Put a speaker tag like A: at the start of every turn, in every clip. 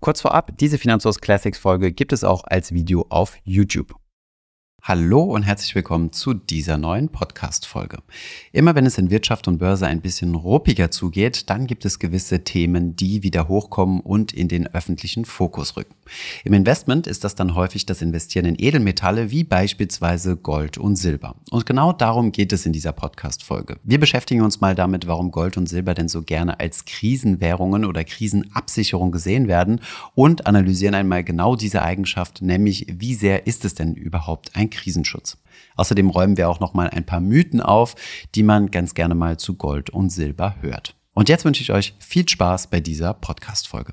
A: Kurz vorab, diese Finanzos Classics Folge gibt es auch als Video auf YouTube. Hallo und herzlich willkommen zu dieser neuen Podcast-Folge. Immer wenn es in Wirtschaft und Börse ein bisschen ruppiger zugeht, dann gibt es gewisse Themen, die wieder hochkommen und in den öffentlichen Fokus rücken. Im Investment ist das dann häufig das Investieren in Edelmetalle wie beispielsweise Gold und Silber. Und genau darum geht es in dieser Podcast-Folge. Wir beschäftigen uns mal damit, warum Gold und Silber denn so gerne als Krisenwährungen oder Krisenabsicherung gesehen werden und analysieren einmal genau diese Eigenschaft, nämlich wie sehr ist es denn überhaupt ein Krisenschutz. Außerdem räumen wir auch noch mal ein paar Mythen auf, die man ganz gerne mal zu Gold und Silber hört. Und jetzt wünsche ich euch viel Spaß bei dieser Podcast Folge.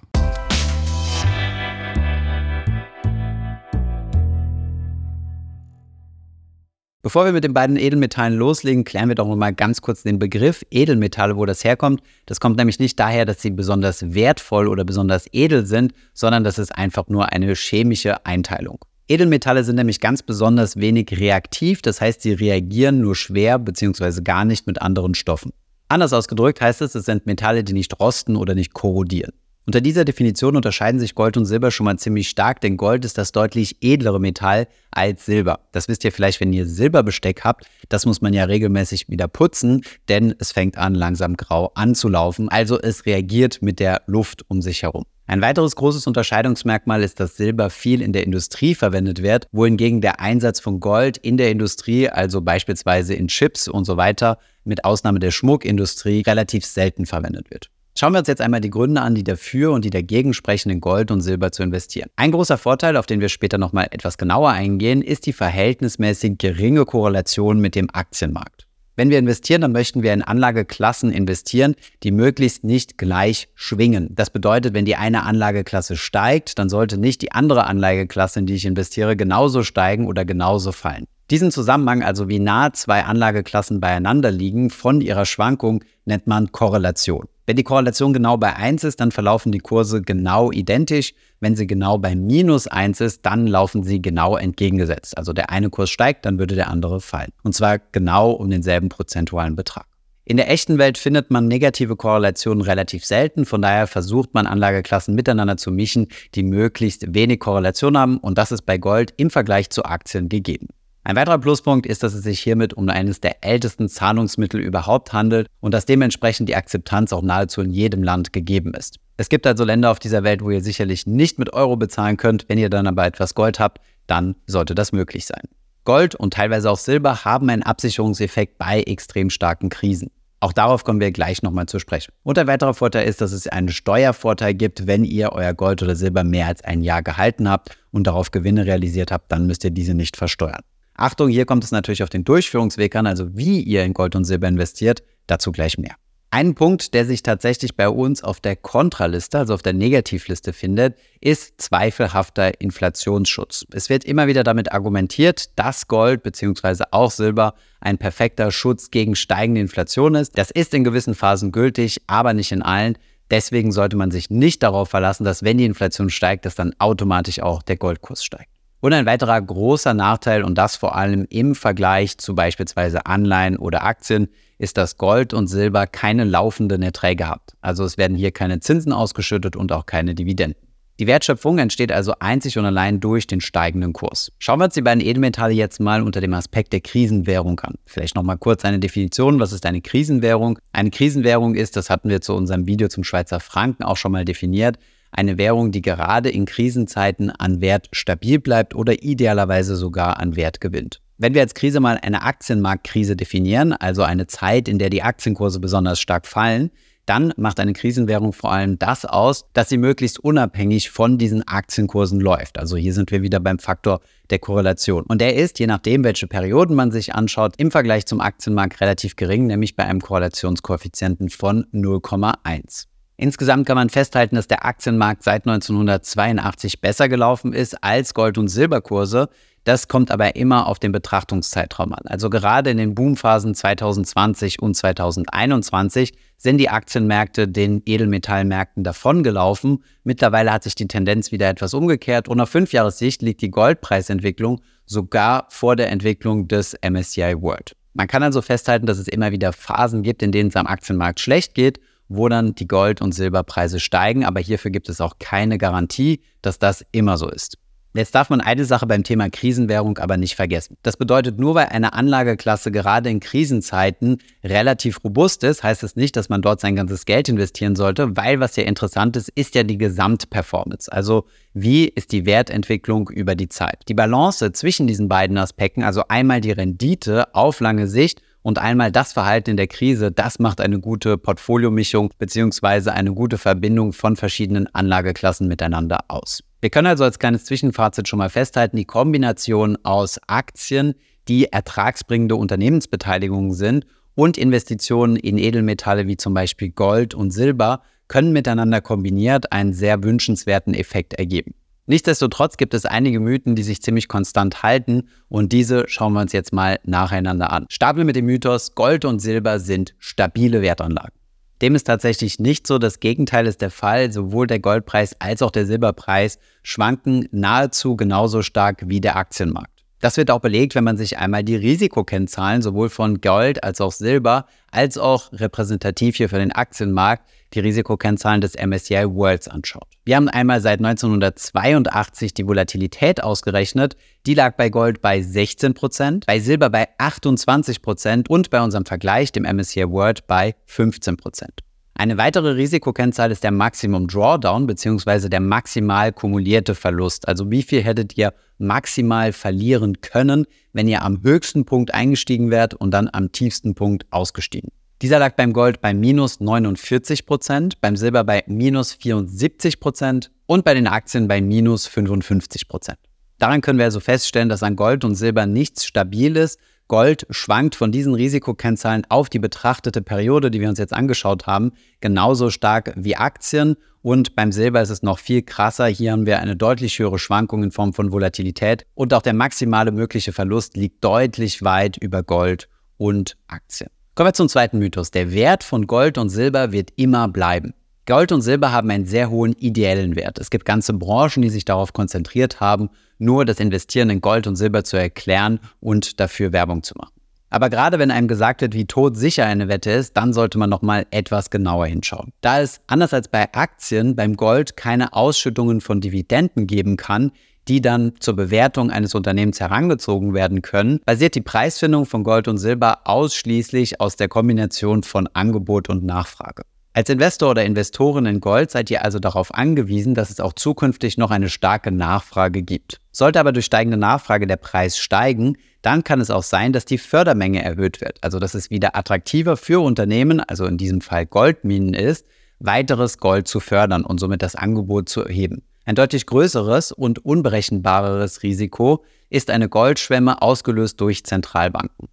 A: Bevor wir mit den beiden Edelmetallen loslegen, klären wir doch noch mal ganz kurz den Begriff Edelmetalle, wo das herkommt. Das kommt nämlich nicht daher, dass sie besonders wertvoll oder besonders edel sind, sondern das ist einfach nur eine chemische Einteilung. Edelmetalle sind nämlich ganz besonders wenig reaktiv, das heißt, sie reagieren nur schwer bzw. gar nicht mit anderen Stoffen. Anders ausgedrückt heißt es, es sind Metalle, die nicht rosten oder nicht korrodieren. Unter dieser Definition unterscheiden sich Gold und Silber schon mal ziemlich stark, denn Gold ist das deutlich edlere Metall als Silber. Das wisst ihr vielleicht, wenn ihr Silberbesteck habt. Das muss man ja regelmäßig wieder putzen, denn es fängt an, langsam grau anzulaufen. Also es reagiert mit der Luft um sich herum. Ein weiteres großes Unterscheidungsmerkmal ist, dass Silber viel in der Industrie verwendet wird, wohingegen der Einsatz von Gold in der Industrie, also beispielsweise in Chips und so weiter, mit Ausnahme der Schmuckindustrie, relativ selten verwendet wird. Schauen wir uns jetzt einmal die Gründe an, die dafür und die dagegen sprechen, in Gold und Silber zu investieren. Ein großer Vorteil, auf den wir später nochmal etwas genauer eingehen, ist die verhältnismäßig geringe Korrelation mit dem Aktienmarkt. Wenn wir investieren, dann möchten wir in Anlageklassen investieren, die möglichst nicht gleich schwingen. Das bedeutet, wenn die eine Anlageklasse steigt, dann sollte nicht die andere Anlageklasse, in die ich investiere, genauso steigen oder genauso fallen. Diesen Zusammenhang, also wie nah zwei Anlageklassen beieinander liegen, von ihrer Schwankung, nennt man Korrelation. Wenn die Korrelation genau bei 1 ist, dann verlaufen die Kurse genau identisch. Wenn sie genau bei minus 1 ist, dann laufen sie genau entgegengesetzt. Also der eine Kurs steigt, dann würde der andere fallen. Und zwar genau um denselben prozentualen Betrag. In der echten Welt findet man negative Korrelationen relativ selten, von daher versucht man Anlageklassen miteinander zu mischen, die möglichst wenig Korrelation haben und das ist bei Gold im Vergleich zu Aktien gegeben. Ein weiterer Pluspunkt ist, dass es sich hiermit um eines der ältesten Zahlungsmittel überhaupt handelt und dass dementsprechend die Akzeptanz auch nahezu in jedem Land gegeben ist. Es gibt also Länder auf dieser Welt, wo ihr sicherlich nicht mit Euro bezahlen könnt. Wenn ihr dann aber etwas Gold habt, dann sollte das möglich sein. Gold und teilweise auch Silber haben einen Absicherungseffekt bei extrem starken Krisen. Auch darauf kommen wir gleich nochmal zu sprechen. Und ein weiterer Vorteil ist, dass es einen Steuervorteil gibt, wenn ihr euer Gold oder Silber mehr als ein Jahr gehalten habt und darauf Gewinne realisiert habt, dann müsst ihr diese nicht versteuern. Achtung, hier kommt es natürlich auf den Durchführungsweg an, also wie ihr in Gold und Silber investiert, dazu gleich mehr. Ein Punkt, der sich tatsächlich bei uns auf der Kontraliste, also auf der Negativliste findet, ist zweifelhafter Inflationsschutz. Es wird immer wieder damit argumentiert, dass Gold bzw. auch Silber ein perfekter Schutz gegen steigende Inflation ist. Das ist in gewissen Phasen gültig, aber nicht in allen. Deswegen sollte man sich nicht darauf verlassen, dass wenn die Inflation steigt, dass dann automatisch auch der Goldkurs steigt. Und ein weiterer großer Nachteil, und das vor allem im Vergleich zu beispielsweise Anleihen oder Aktien, ist, dass Gold und Silber keine laufenden Erträge habt. Also es werden hier keine Zinsen ausgeschüttet und auch keine Dividenden. Die Wertschöpfung entsteht also einzig und allein durch den steigenden Kurs. Schauen wir uns die beiden Edelmetalle jetzt mal unter dem Aspekt der Krisenwährung an. Vielleicht nochmal kurz eine Definition. Was ist eine Krisenwährung? Eine Krisenwährung ist, das hatten wir zu unserem Video zum Schweizer Franken auch schon mal definiert, eine Währung, die gerade in Krisenzeiten an Wert stabil bleibt oder idealerweise sogar an Wert gewinnt. Wenn wir als Krise mal eine Aktienmarktkrise definieren, also eine Zeit, in der die Aktienkurse besonders stark fallen, dann macht eine Krisenwährung vor allem das aus, dass sie möglichst unabhängig von diesen Aktienkursen läuft. Also hier sind wir wieder beim Faktor der Korrelation. Und der ist, je nachdem, welche Perioden man sich anschaut, im Vergleich zum Aktienmarkt relativ gering, nämlich bei einem Korrelationskoeffizienten von 0,1. Insgesamt kann man festhalten, dass der Aktienmarkt seit 1982 besser gelaufen ist als Gold- und Silberkurse. Das kommt aber immer auf den Betrachtungszeitraum an. Also gerade in den Boomphasen 2020 und 2021 sind die Aktienmärkte den Edelmetallmärkten davongelaufen. Mittlerweile hat sich die Tendenz wieder etwas umgekehrt und auf fünf Jahressicht liegt die Goldpreisentwicklung sogar vor der Entwicklung des MSCI World. Man kann also festhalten, dass es immer wieder Phasen gibt, in denen es am Aktienmarkt schlecht geht wo dann die Gold- und Silberpreise steigen. Aber hierfür gibt es auch keine Garantie, dass das immer so ist. Jetzt darf man eine Sache beim Thema Krisenwährung aber nicht vergessen. Das bedeutet, nur weil eine Anlageklasse gerade in Krisenzeiten relativ robust ist, heißt es das nicht, dass man dort sein ganzes Geld investieren sollte, weil was ja interessant ist, ist ja die Gesamtperformance. Also wie ist die Wertentwicklung über die Zeit? Die Balance zwischen diesen beiden Aspekten, also einmal die Rendite auf lange Sicht und einmal das Verhalten in der Krise, das macht eine gute Portfoliomischung bzw. eine gute Verbindung von verschiedenen Anlageklassen miteinander aus. Wir können also als kleines Zwischenfazit schon mal festhalten, die Kombination aus Aktien, die ertragsbringende Unternehmensbeteiligungen sind und Investitionen in Edelmetalle wie zum Beispiel Gold und Silber können miteinander kombiniert einen sehr wünschenswerten Effekt ergeben. Nichtsdestotrotz gibt es einige Mythen, die sich ziemlich konstant halten und diese schauen wir uns jetzt mal nacheinander an. Stapel mit dem Mythos, Gold und Silber sind stabile Wertanlagen. Dem ist tatsächlich nicht so. Das Gegenteil ist der Fall. Sowohl der Goldpreis als auch der Silberpreis schwanken nahezu genauso stark wie der Aktienmarkt. Das wird auch belegt, wenn man sich einmal die Risikokennzahlen sowohl von Gold als auch Silber als auch repräsentativ hier für den Aktienmarkt die Risikokennzahlen des MSCI Worlds anschaut. Wir haben einmal seit 1982 die Volatilität ausgerechnet. Die lag bei Gold bei 16%, bei Silber bei 28% und bei unserem Vergleich, dem MSCI World, bei 15%. Eine weitere Risikokennzahl ist der Maximum Drawdown bzw. der maximal kumulierte Verlust. Also wie viel hättet ihr maximal verlieren können, wenn ihr am höchsten Punkt eingestiegen wärt und dann am tiefsten Punkt ausgestiegen. Dieser lag beim Gold bei minus 49 Prozent, beim Silber bei minus 74 Prozent und bei den Aktien bei minus 55 Prozent. Daran können wir also feststellen, dass an Gold und Silber nichts stabil ist, Gold schwankt von diesen Risikokennzahlen auf die betrachtete Periode, die wir uns jetzt angeschaut haben, genauso stark wie Aktien. Und beim Silber ist es noch viel krasser. Hier haben wir eine deutlich höhere Schwankung in Form von Volatilität. Und auch der maximale mögliche Verlust liegt deutlich weit über Gold und Aktien. Kommen wir zum zweiten Mythos. Der Wert von Gold und Silber wird immer bleiben. Gold und Silber haben einen sehr hohen ideellen Wert. Es gibt ganze Branchen, die sich darauf konzentriert haben, nur das Investieren in Gold und Silber zu erklären und dafür Werbung zu machen. Aber gerade wenn einem gesagt wird, wie todsicher eine Wette ist, dann sollte man nochmal etwas genauer hinschauen. Da es anders als bei Aktien beim Gold keine Ausschüttungen von Dividenden geben kann, die dann zur Bewertung eines Unternehmens herangezogen werden können, basiert die Preisfindung von Gold und Silber ausschließlich aus der Kombination von Angebot und Nachfrage. Als Investor oder Investorin in Gold seid ihr also darauf angewiesen, dass es auch zukünftig noch eine starke Nachfrage gibt. Sollte aber durch steigende Nachfrage der Preis steigen, dann kann es auch sein, dass die Fördermenge erhöht wird. Also dass es wieder attraktiver für Unternehmen, also in diesem Fall Goldminen ist, weiteres Gold zu fördern und somit das Angebot zu erheben. Ein deutlich größeres und unberechenbareres Risiko ist eine Goldschwemme ausgelöst durch Zentralbanken.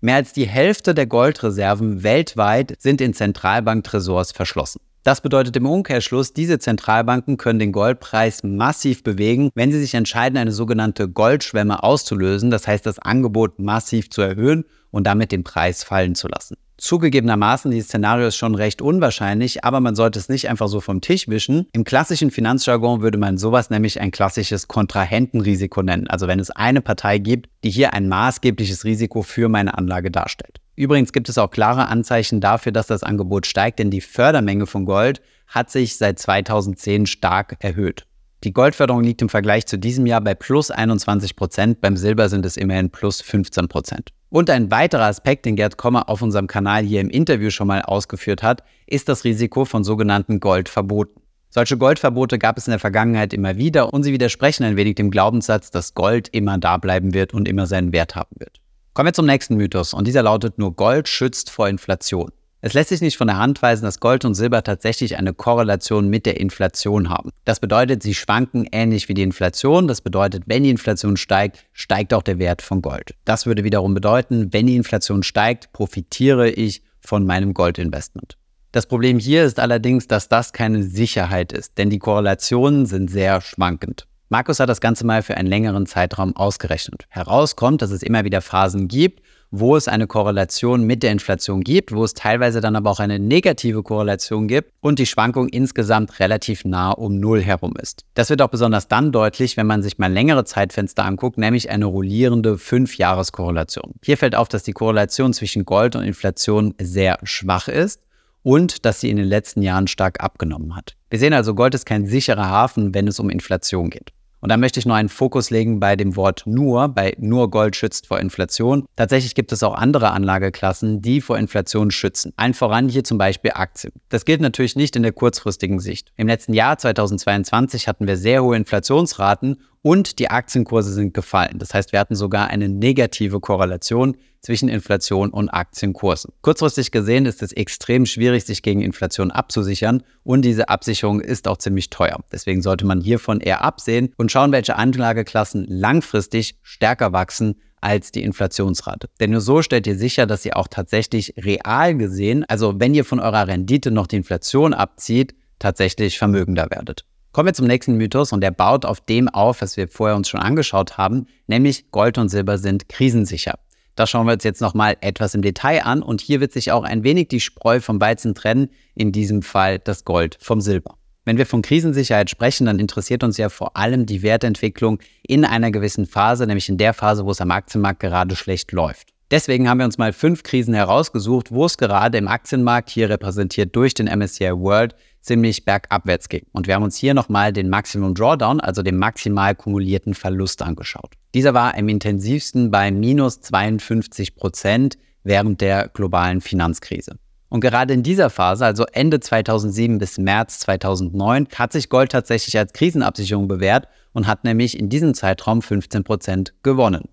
A: Mehr als die Hälfte der Goldreserven weltweit sind in Zentralbanktresors verschlossen. Das bedeutet im Umkehrschluss, diese Zentralbanken können den Goldpreis massiv bewegen, wenn sie sich entscheiden, eine sogenannte Goldschwemme auszulösen, das heißt das Angebot massiv zu erhöhen und damit den Preis fallen zu lassen. Zugegebenermaßen, dieses Szenario ist schon recht unwahrscheinlich, aber man sollte es nicht einfach so vom Tisch wischen. Im klassischen Finanzjargon würde man sowas nämlich ein klassisches Kontrahentenrisiko nennen. Also wenn es eine Partei gibt, die hier ein maßgebliches Risiko für meine Anlage darstellt. Übrigens gibt es auch klare Anzeichen dafür, dass das Angebot steigt, denn die Fördermenge von Gold hat sich seit 2010 stark erhöht. Die Goldförderung liegt im Vergleich zu diesem Jahr bei plus 21 Prozent, beim Silber sind es immerhin plus 15 Prozent. Und ein weiterer Aspekt, den Gerd Kommer auf unserem Kanal hier im Interview schon mal ausgeführt hat, ist das Risiko von sogenannten Goldverboten. Solche Goldverbote gab es in der Vergangenheit immer wieder und sie widersprechen ein wenig dem Glaubenssatz, dass Gold immer da bleiben wird und immer seinen Wert haben wird. Kommen wir zum nächsten Mythos und dieser lautet nur Gold schützt vor Inflation. Es lässt sich nicht von der Hand weisen, dass Gold und Silber tatsächlich eine Korrelation mit der Inflation haben. Das bedeutet, sie schwanken ähnlich wie die Inflation. Das bedeutet, wenn die Inflation steigt, steigt auch der Wert von Gold. Das würde wiederum bedeuten, wenn die Inflation steigt, profitiere ich von meinem Goldinvestment. Das Problem hier ist allerdings, dass das keine Sicherheit ist, denn die Korrelationen sind sehr schwankend. Markus hat das Ganze mal für einen längeren Zeitraum ausgerechnet. Herauskommt, dass es immer wieder Phasen gibt, wo es eine Korrelation mit der Inflation gibt, wo es teilweise dann aber auch eine negative Korrelation gibt und die Schwankung insgesamt relativ nah um Null herum ist. Das wird auch besonders dann deutlich, wenn man sich mal längere Zeitfenster anguckt, nämlich eine rollierende 5-Jahres-Korrelation. Hier fällt auf, dass die Korrelation zwischen Gold und Inflation sehr schwach ist und dass sie in den letzten Jahren stark abgenommen hat. Wir sehen also, Gold ist kein sicherer Hafen, wenn es um Inflation geht. Und da möchte ich nur einen Fokus legen bei dem Wort nur, bei nur Gold schützt vor Inflation. Tatsächlich gibt es auch andere Anlageklassen, die vor Inflation schützen. Allen voran hier zum Beispiel Aktien. Das gilt natürlich nicht in der kurzfristigen Sicht. Im letzten Jahr 2022 hatten wir sehr hohe Inflationsraten und die Aktienkurse sind gefallen. Das heißt, wir hatten sogar eine negative Korrelation zwischen Inflation und Aktienkursen. Kurzfristig gesehen ist es extrem schwierig, sich gegen Inflation abzusichern und diese Absicherung ist auch ziemlich teuer. Deswegen sollte man hiervon eher absehen und schauen, welche Anlageklassen langfristig stärker wachsen als die Inflationsrate. Denn nur so stellt ihr sicher, dass ihr auch tatsächlich real gesehen, also wenn ihr von eurer Rendite noch die Inflation abzieht, tatsächlich vermögender werdet. Kommen wir zum nächsten Mythos und der baut auf dem auf, was wir vorher uns schon angeschaut haben, nämlich Gold und Silber sind krisensicher. Das schauen wir uns jetzt nochmal etwas im Detail an und hier wird sich auch ein wenig die Spreu vom Weizen trennen, in diesem Fall das Gold vom Silber. Wenn wir von Krisensicherheit sprechen, dann interessiert uns ja vor allem die Wertentwicklung in einer gewissen Phase, nämlich in der Phase, wo es am Aktienmarkt gerade schlecht läuft. Deswegen haben wir uns mal fünf Krisen herausgesucht, wo es gerade im Aktienmarkt, hier repräsentiert durch den MSCI World, ziemlich bergabwärts ging. Und wir haben uns hier nochmal den Maximum Drawdown, also den maximal kumulierten Verlust angeschaut. Dieser war am intensivsten bei minus 52 Prozent während der globalen Finanzkrise. Und gerade in dieser Phase, also Ende 2007 bis März 2009, hat sich Gold tatsächlich als Krisenabsicherung bewährt und hat nämlich in diesem Zeitraum 15 Prozent gewonnen.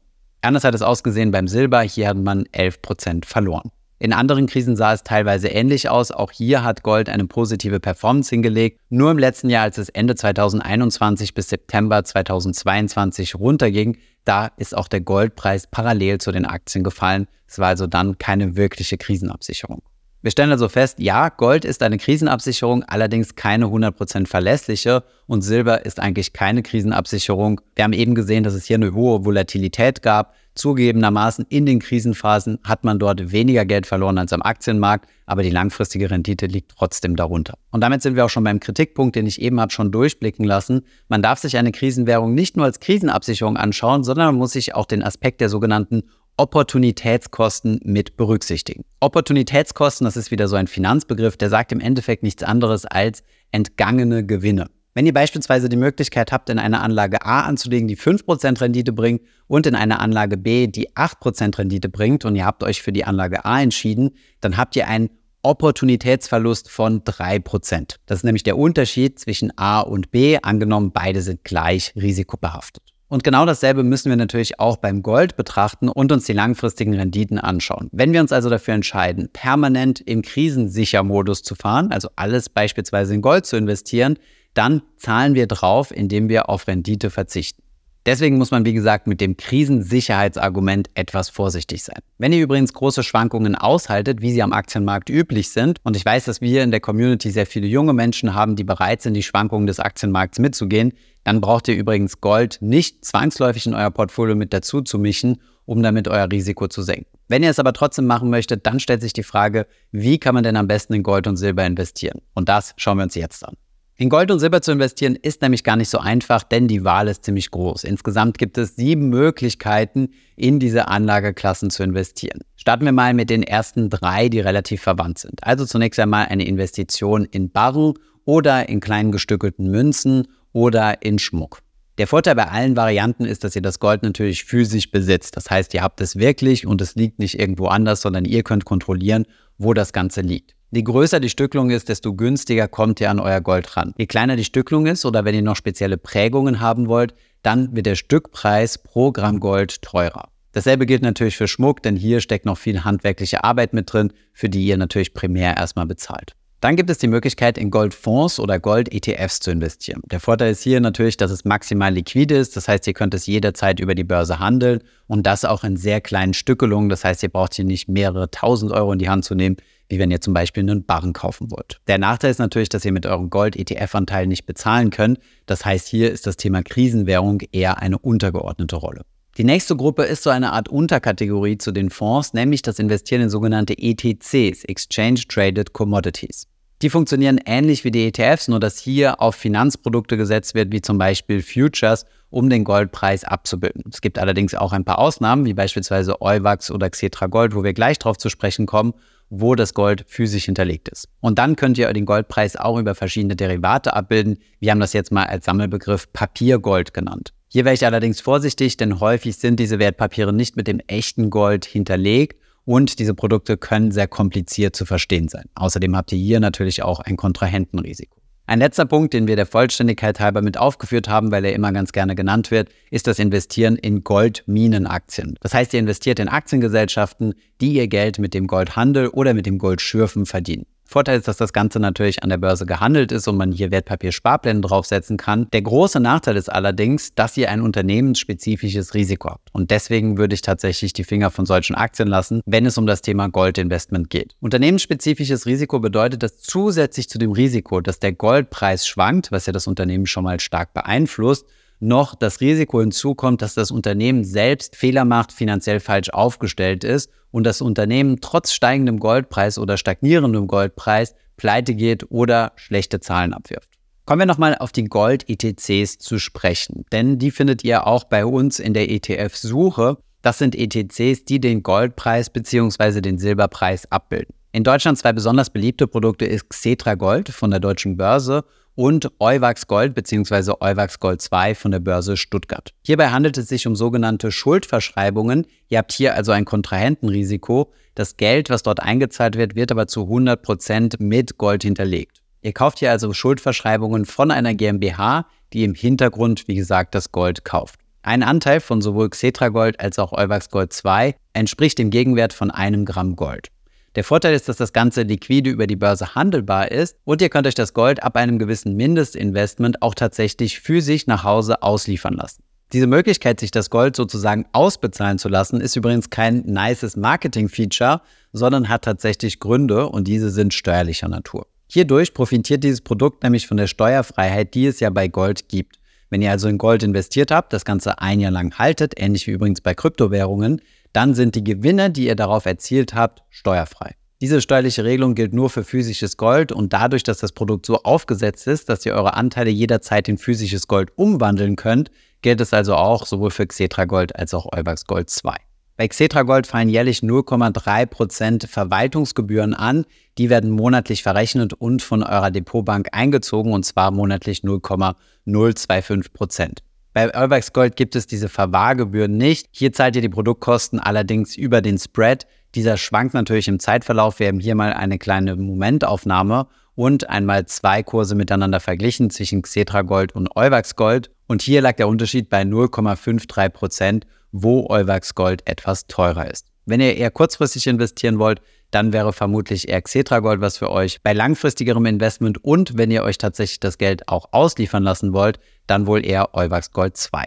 A: Anders hat es ausgesehen beim Silber, hier hat man 11% verloren. In anderen Krisen sah es teilweise ähnlich aus. Auch hier hat Gold eine positive Performance hingelegt. Nur im letzten Jahr, als es Ende 2021 bis September 2022 runterging, da ist auch der Goldpreis parallel zu den Aktien gefallen. Es war also dann keine wirkliche Krisenabsicherung. Wir stellen also fest, ja, Gold ist eine Krisenabsicherung, allerdings keine 100% verlässliche und Silber ist eigentlich keine Krisenabsicherung. Wir haben eben gesehen, dass es hier eine hohe Volatilität gab. Zugegebenermaßen in den Krisenphasen hat man dort weniger Geld verloren als am Aktienmarkt, aber die langfristige Rendite liegt trotzdem darunter. Und damit sind wir auch schon beim Kritikpunkt, den ich eben habe schon durchblicken lassen. Man darf sich eine Krisenwährung nicht nur als Krisenabsicherung anschauen, sondern man muss sich auch den Aspekt der sogenannten Opportunitätskosten mit berücksichtigen. Opportunitätskosten, das ist wieder so ein Finanzbegriff, der sagt im Endeffekt nichts anderes als entgangene Gewinne. Wenn ihr beispielsweise die Möglichkeit habt, in eine Anlage A anzulegen, die 5% Rendite bringt und in eine Anlage B, die 8% Rendite bringt und ihr habt euch für die Anlage A entschieden, dann habt ihr einen Opportunitätsverlust von 3%. Das ist nämlich der Unterschied zwischen A und B, angenommen beide sind gleich risikobehaftet. Und genau dasselbe müssen wir natürlich auch beim Gold betrachten und uns die langfristigen Renditen anschauen. Wenn wir uns also dafür entscheiden, permanent im Krisensichermodus zu fahren, also alles beispielsweise in Gold zu investieren, dann zahlen wir drauf, indem wir auf Rendite verzichten. Deswegen muss man, wie gesagt, mit dem Krisensicherheitsargument etwas vorsichtig sein. Wenn ihr übrigens große Schwankungen aushaltet, wie sie am Aktienmarkt üblich sind, und ich weiß, dass wir in der Community sehr viele junge Menschen haben, die bereit sind, die Schwankungen des Aktienmarkts mitzugehen, dann braucht ihr übrigens Gold nicht zwangsläufig in euer Portfolio mit dazu zu mischen, um damit euer Risiko zu senken. Wenn ihr es aber trotzdem machen möchtet, dann stellt sich die Frage, wie kann man denn am besten in Gold und Silber investieren? Und das schauen wir uns jetzt an. In Gold und Silber zu investieren ist nämlich gar nicht so einfach, denn die Wahl ist ziemlich groß. Insgesamt gibt es sieben Möglichkeiten, in diese Anlageklassen zu investieren. Starten wir mal mit den ersten drei, die relativ verwandt sind. Also zunächst einmal eine Investition in Barren oder in kleinen gestückelten Münzen oder in Schmuck. Der Vorteil bei allen Varianten ist, dass ihr das Gold natürlich physisch besitzt. Das heißt, ihr habt es wirklich und es liegt nicht irgendwo anders, sondern ihr könnt kontrollieren, wo das Ganze liegt. Je größer die Stücklung ist, desto günstiger kommt ihr an euer Gold ran. Je kleiner die Stücklung ist oder wenn ihr noch spezielle Prägungen haben wollt, dann wird der Stückpreis pro Gramm Gold teurer. Dasselbe gilt natürlich für Schmuck, denn hier steckt noch viel handwerkliche Arbeit mit drin, für die ihr natürlich primär erstmal bezahlt. Dann gibt es die Möglichkeit, in Goldfonds oder Gold-ETFs zu investieren. Der Vorteil ist hier natürlich, dass es maximal liquide ist. Das heißt, ihr könnt es jederzeit über die Börse handeln und das auch in sehr kleinen Stückelungen. Das heißt, ihr braucht hier nicht mehrere tausend Euro in die Hand zu nehmen, wie wenn ihr zum Beispiel einen Barren kaufen wollt. Der Nachteil ist natürlich, dass ihr mit eurem Gold-ETF-Anteil nicht bezahlen könnt. Das heißt, hier ist das Thema Krisenwährung eher eine untergeordnete Rolle. Die nächste Gruppe ist so eine Art Unterkategorie zu den Fonds, nämlich das Investieren in sogenannte ETCs, Exchange Traded Commodities. Die funktionieren ähnlich wie die ETFs, nur dass hier auf Finanzprodukte gesetzt wird, wie zum Beispiel Futures, um den Goldpreis abzubilden. Es gibt allerdings auch ein paar Ausnahmen, wie beispielsweise Euwax oder Xetra Gold, wo wir gleich drauf zu sprechen kommen, wo das Gold physisch hinterlegt ist. Und dann könnt ihr den Goldpreis auch über verschiedene Derivate abbilden. Wir haben das jetzt mal als Sammelbegriff Papiergold genannt. Hier wäre ich allerdings vorsichtig, denn häufig sind diese Wertpapiere nicht mit dem echten Gold hinterlegt und diese Produkte können sehr kompliziert zu verstehen sein. Außerdem habt ihr hier natürlich auch ein Kontrahentenrisiko. Ein letzter Punkt, den wir der Vollständigkeit halber mit aufgeführt haben, weil er immer ganz gerne genannt wird, ist das Investieren in Goldminenaktien. Das heißt, ihr investiert in Aktiengesellschaften, die ihr Geld mit dem Goldhandel oder mit dem Goldschürfen verdienen. Vorteil ist, dass das Ganze natürlich an der Börse gehandelt ist und man hier Wertpapiersparpläne draufsetzen kann. Der große Nachteil ist allerdings, dass ihr ein unternehmensspezifisches Risiko habt. Und deswegen würde ich tatsächlich die Finger von solchen Aktien lassen, wenn es um das Thema Goldinvestment geht. Unternehmensspezifisches Risiko bedeutet, dass zusätzlich zu dem Risiko, dass der Goldpreis schwankt, was ja das Unternehmen schon mal stark beeinflusst, noch das Risiko hinzukommt, dass das Unternehmen selbst Fehler macht, finanziell falsch aufgestellt ist und das Unternehmen trotz steigendem Goldpreis oder stagnierendem Goldpreis pleite geht oder schlechte Zahlen abwirft. Kommen wir nochmal auf die Gold-ETCs zu sprechen, denn die findet ihr auch bei uns in der ETF-Suche. Das sind ETCs, die den Goldpreis bzw. den Silberpreis abbilden. In Deutschland zwei besonders beliebte Produkte ist Xetra Gold von der Deutschen Börse und Euwax Gold bzw. Euwax Gold 2 von der Börse Stuttgart. Hierbei handelt es sich um sogenannte Schuldverschreibungen. Ihr habt hier also ein Kontrahentenrisiko. Das Geld, was dort eingezahlt wird, wird aber zu 100 Prozent mit Gold hinterlegt. Ihr kauft hier also Schuldverschreibungen von einer GmbH, die im Hintergrund, wie gesagt, das Gold kauft. Ein Anteil von sowohl Xetra Gold als auch Euwax Gold 2 entspricht dem Gegenwert von einem Gramm Gold. Der Vorteil ist, dass das Ganze liquide über die Börse handelbar ist und ihr könnt euch das Gold ab einem gewissen Mindestinvestment auch tatsächlich physisch nach Hause ausliefern lassen. Diese Möglichkeit, sich das Gold sozusagen ausbezahlen zu lassen, ist übrigens kein nices Marketing-Feature, sondern hat tatsächlich Gründe und diese sind steuerlicher Natur. Hierdurch profitiert dieses Produkt nämlich von der Steuerfreiheit, die es ja bei Gold gibt. Wenn ihr also in Gold investiert habt, das Ganze ein Jahr lang haltet, ähnlich wie übrigens bei Kryptowährungen, dann sind die Gewinne, die ihr darauf erzielt habt, steuerfrei. Diese steuerliche Regelung gilt nur für physisches Gold und dadurch, dass das Produkt so aufgesetzt ist, dass ihr eure Anteile jederzeit in physisches Gold umwandeln könnt, gilt es also auch sowohl für Xetra Gold als auch Eubax Gold 2. Bei Xetra Gold fallen jährlich 0,3% Verwaltungsgebühren an. Die werden monatlich verrechnet und von eurer Depotbank eingezogen und zwar monatlich 0,025%. Bei Euwax Gold gibt es diese Verwahrgebühren nicht. Hier zahlt ihr die Produktkosten allerdings über den Spread. Dieser schwankt natürlich im Zeitverlauf. Wir haben hier mal eine kleine Momentaufnahme und einmal zwei Kurse miteinander verglichen zwischen Xetra Gold und Euwax Gold. Und hier lag der Unterschied bei 0,53 Prozent, wo Euwax Gold etwas teurer ist. Wenn ihr eher kurzfristig investieren wollt, dann wäre vermutlich eher Xetra Gold was für euch. Bei langfristigerem Investment und wenn ihr euch tatsächlich das Geld auch ausliefern lassen wollt, dann wohl eher Euwax Gold 2.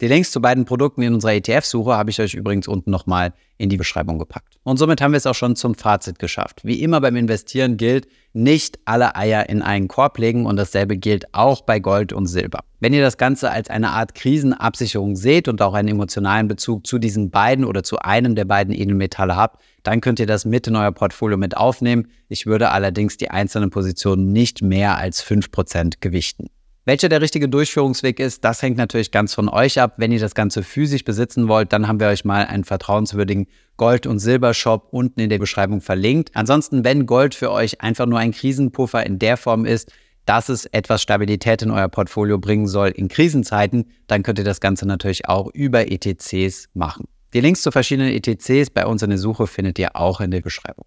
A: Die Links zu beiden Produkten in unserer ETF-Suche habe ich euch übrigens unten nochmal in die Beschreibung gepackt. Und somit haben wir es auch schon zum Fazit geschafft. Wie immer beim Investieren gilt, nicht alle Eier in einen Korb legen und dasselbe gilt auch bei Gold und Silber. Wenn ihr das Ganze als eine Art Krisenabsicherung seht und auch einen emotionalen Bezug zu diesen beiden oder zu einem der beiden Edelmetalle habt, dann könnt ihr das mit in euer Portfolio mit aufnehmen. Ich würde allerdings die einzelnen Positionen nicht mehr als 5% gewichten. Welcher der richtige Durchführungsweg ist, das hängt natürlich ganz von euch ab. Wenn ihr das Ganze physisch besitzen wollt, dann haben wir euch mal einen vertrauenswürdigen Gold- und Silbershop unten in der Beschreibung verlinkt. Ansonsten, wenn Gold für euch einfach nur ein Krisenpuffer in der Form ist, dass es etwas Stabilität in euer Portfolio bringen soll in Krisenzeiten, dann könnt ihr das Ganze natürlich auch über ETCs machen. Die Links zu verschiedenen ETCs bei uns in der Suche findet ihr auch in der Beschreibung.